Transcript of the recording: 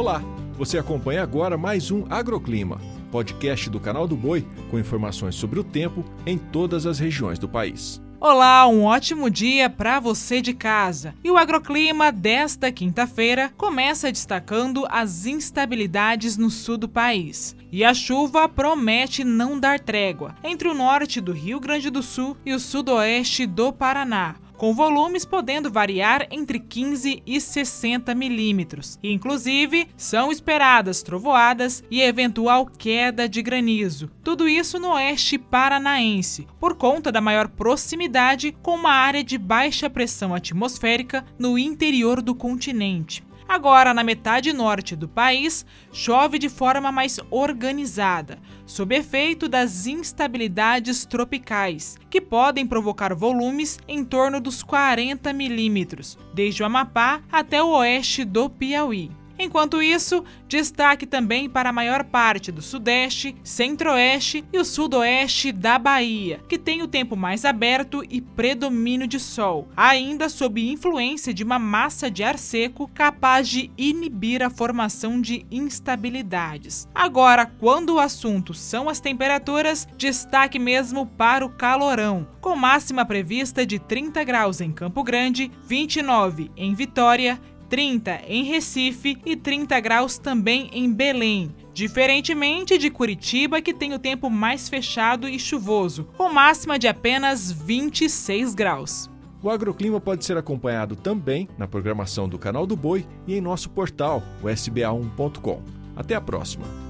Olá, você acompanha agora mais um Agroclima, podcast do canal do Boi com informações sobre o tempo em todas as regiões do país. Olá, um ótimo dia para você de casa. E o agroclima desta quinta-feira começa destacando as instabilidades no sul do país. E a chuva promete não dar trégua entre o norte do Rio Grande do Sul e o sudoeste do Paraná com volumes podendo variar entre 15 e 60 milímetros. Inclusive, são esperadas trovoadas e eventual queda de granizo. Tudo isso no oeste paranaense, por conta da maior proximidade com uma área de baixa pressão atmosférica no interior do continente. Agora, na metade norte do país, chove de forma mais organizada, sob efeito das instabilidades tropicais, que podem provocar volumes em torno dos 40 milímetros, desde o Amapá até o oeste do Piauí. Enquanto isso, destaque também para a maior parte do Sudeste, Centro-Oeste e o Sudoeste da Bahia, que tem o tempo mais aberto e predomínio de sol, ainda sob influência de uma massa de ar seco capaz de inibir a formação de instabilidades. Agora, quando o assunto são as temperaturas, destaque mesmo para o calorão, com máxima prevista de 30 graus em Campo Grande, 29 em Vitória, 30 em Recife e 30 graus também em Belém. Diferentemente de Curitiba, que tem o tempo mais fechado e chuvoso, com máxima de apenas 26 graus. O agroclima pode ser acompanhado também na programação do Canal do Boi e em nosso portal, o sba1.com. Até a próxima!